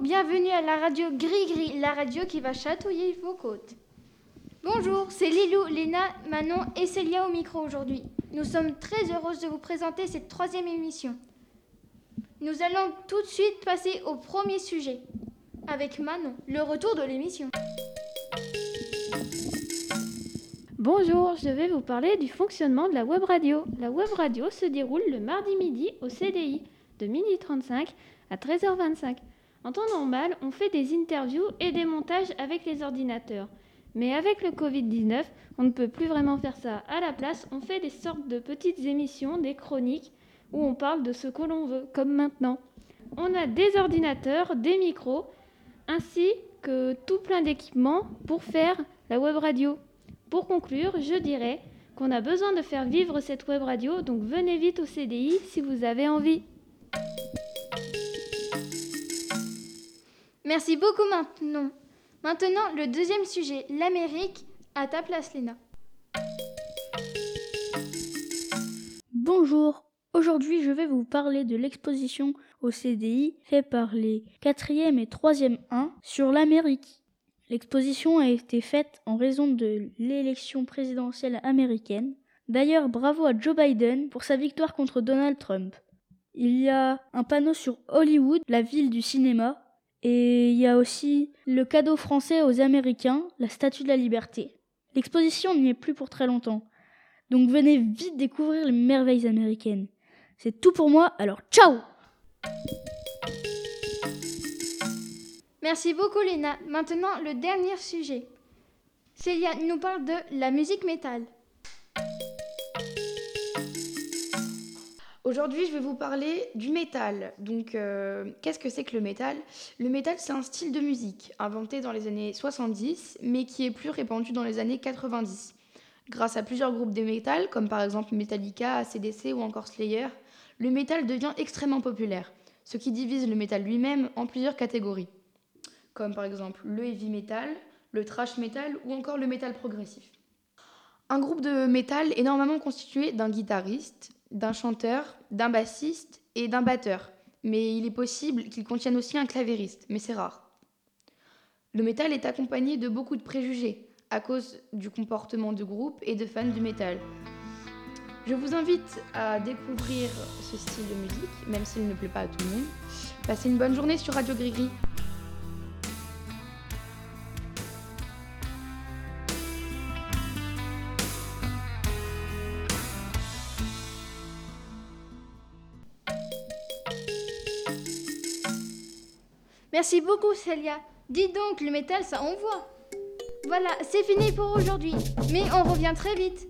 bienvenue à la radio Gris Gris, la radio qui va chatouiller vos côtes. Bonjour, c'est Lilou, Léna, Manon et Célia au micro aujourd'hui. Nous sommes très heureuses de vous présenter cette troisième émission. Nous allons tout de suite passer au premier sujet, avec Manon, le retour de l'émission. Bonjour, je vais vous parler du fonctionnement de la web radio. La web radio se déroule le mardi midi au CDI de 12h35 à 13h25. En temps normal, on fait des interviews et des montages avec les ordinateurs. Mais avec le Covid-19, on ne peut plus vraiment faire ça. À la place, on fait des sortes de petites émissions, des chroniques, où on parle de ce que l'on veut, comme maintenant. On a des ordinateurs, des micros, ainsi que tout plein d'équipements pour faire la web radio. Pour conclure, je dirais qu'on a besoin de faire vivre cette web radio, donc venez vite au CDI si vous avez envie. Merci beaucoup maintenant. Maintenant, le deuxième sujet, l'Amérique. À ta place, Léna. Bonjour. Aujourd'hui, je vais vous parler de l'exposition au CDI faite par les 4e et 3e 1 sur l'Amérique. L'exposition a été faite en raison de l'élection présidentielle américaine. D'ailleurs, bravo à Joe Biden pour sa victoire contre Donald Trump. Il y a un panneau sur Hollywood, la ville du cinéma, et il y a aussi le cadeau français aux Américains, la Statue de la Liberté. L'exposition n'y est plus pour très longtemps, donc venez vite découvrir les merveilles américaines. C'est tout pour moi, alors ciao Merci beaucoup, Léna. Maintenant, le dernier sujet. Célia nous parle de la musique métal. Aujourd'hui, je vais vous parler du métal. Donc, euh, qu'est-ce que c'est que le métal? Le métal, c'est un style de musique inventé dans les années 70, mais qui est plus répandu dans les années 90. Grâce à plusieurs groupes de métal, comme par exemple Metallica, ACDC ou encore Slayer, le métal devient extrêmement populaire, ce qui divise le métal lui-même en plusieurs catégories, comme par exemple le heavy metal, le thrash metal ou encore le métal progressif. Un groupe de métal est normalement constitué d'un guitariste, d'un chanteur, d'un bassiste et d'un batteur. Mais il est possible qu'il contienne aussi un clavériste, mais c'est rare. Le métal est accompagné de beaucoup de préjugés à cause du comportement de groupe et de fans du métal. Je vous invite à découvrir ce style de musique, même s'il ne plaît pas à tout le monde. Passez une bonne journée sur Radio Grigri. Merci beaucoup, Célia. Dis donc, le métal, ça envoie. Voilà, c'est fini pour aujourd'hui, mais on revient très vite.